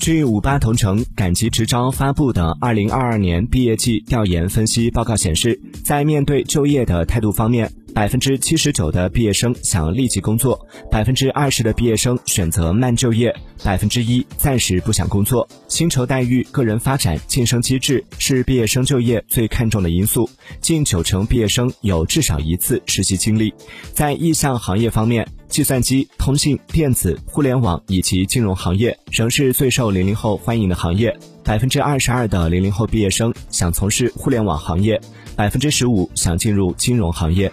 据五八同城赶集职招发布的二零二二年毕业季调研分析报告显示，在面对就业的态度方面，百分之七十九的毕业生想立即工作，百分之二十的毕业生选择慢就业，百分之一暂时不想工作。薪酬待遇、个人发展、晋升机制是毕业生就业最看重的因素。近九成毕业生有至少一次实习经历。在意向行业方面，计算机、通信、电子、互联网以及金融行业仍是最受零零后欢迎的行业。百分之二十二的零零后毕业生想从事互联网行业，百分之十五想进入金融行业。